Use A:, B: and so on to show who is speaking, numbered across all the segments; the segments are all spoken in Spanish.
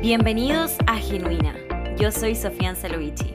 A: Bienvenidos a Genuina. Yo soy Sofía Ancelovici.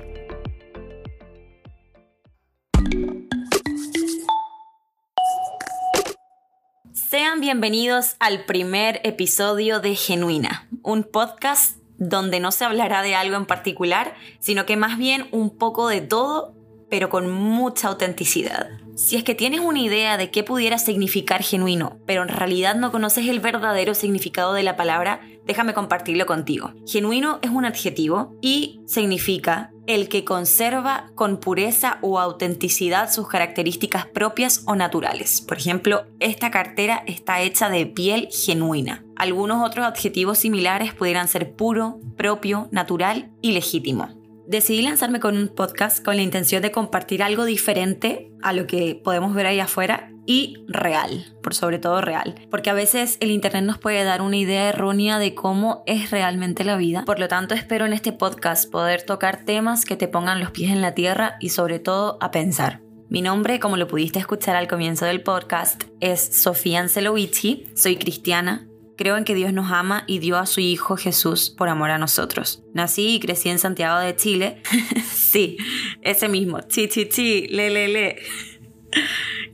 A: Sean bienvenidos al primer episodio de Genuina, un podcast donde no se hablará de algo en particular, sino que más bien un poco de todo, pero con mucha autenticidad. Si es que tienes una idea de qué pudiera significar genuino, pero en realidad no conoces el verdadero significado de la palabra, déjame compartirlo contigo. Genuino es un adjetivo y significa el que conserva con pureza o autenticidad sus características propias o naturales. Por ejemplo, esta cartera está hecha de piel genuina. Algunos otros adjetivos similares pudieran ser puro, propio, natural y legítimo. Decidí lanzarme con un podcast con la intención de compartir algo diferente a lo que podemos ver ahí afuera y real, por sobre todo real, porque a veces el Internet nos puede dar una idea errónea de cómo es realmente la vida. Por lo tanto, espero en este podcast poder tocar temas que te pongan los pies en la tierra y sobre todo a pensar. Mi nombre, como lo pudiste escuchar al comienzo del podcast, es Sofía Ancelovici, soy cristiana, Creo en que Dios nos ama y dio a su Hijo Jesús por amor a nosotros. Nací y crecí en Santiago de Chile. sí, ese mismo. Chi, chi, chi, le, le,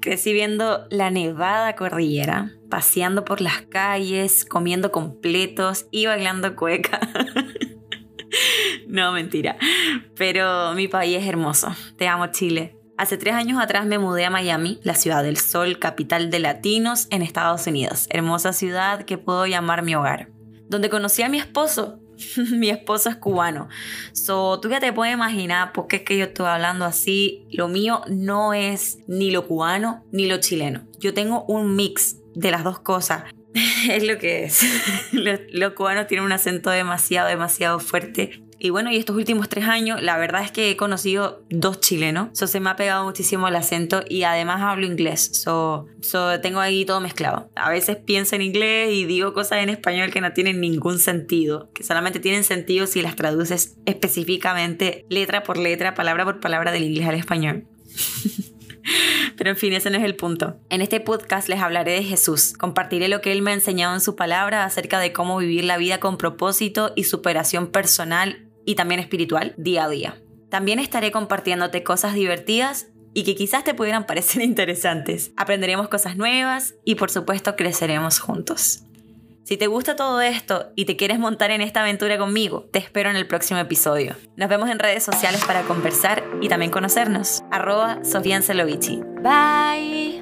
A: crecí viendo la nevada cordillera, paseando por las calles, comiendo completos y bailando cueca. no, mentira. Pero mi país es hermoso. Te amo, Chile. Hace tres años atrás me mudé a Miami, la ciudad del sol, capital de latinos en Estados Unidos. Hermosa ciudad que puedo llamar mi hogar. Donde conocí a mi esposo. mi esposo es cubano. So, tú ya te puedes imaginar por qué es que yo estoy hablando así. Lo mío no es ni lo cubano ni lo chileno. Yo tengo un mix de las dos cosas. es lo que es. los, los cubanos tienen un acento demasiado, demasiado fuerte y bueno, y estos últimos tres años, la verdad es que he conocido dos chilenos. So, se me ha pegado muchísimo el acento y además hablo inglés. So, so, tengo ahí todo mezclado. A veces pienso en inglés y digo cosas en español que no tienen ningún sentido. Que solamente tienen sentido si las traduces específicamente letra por letra, palabra por palabra del inglés al español. Pero en fin, ese no es el punto. En este podcast les hablaré de Jesús. Compartiré lo que Él me ha enseñado en su palabra acerca de cómo vivir la vida con propósito y superación personal y también espiritual día a día. También estaré compartiéndote cosas divertidas y que quizás te pudieran parecer interesantes. Aprenderemos cosas nuevas y por supuesto creceremos juntos. Si te gusta todo esto y te quieres montar en esta aventura conmigo, te espero en el próximo episodio. Nos vemos en redes sociales para conversar y también conocernos. Arroba Sofía Bye.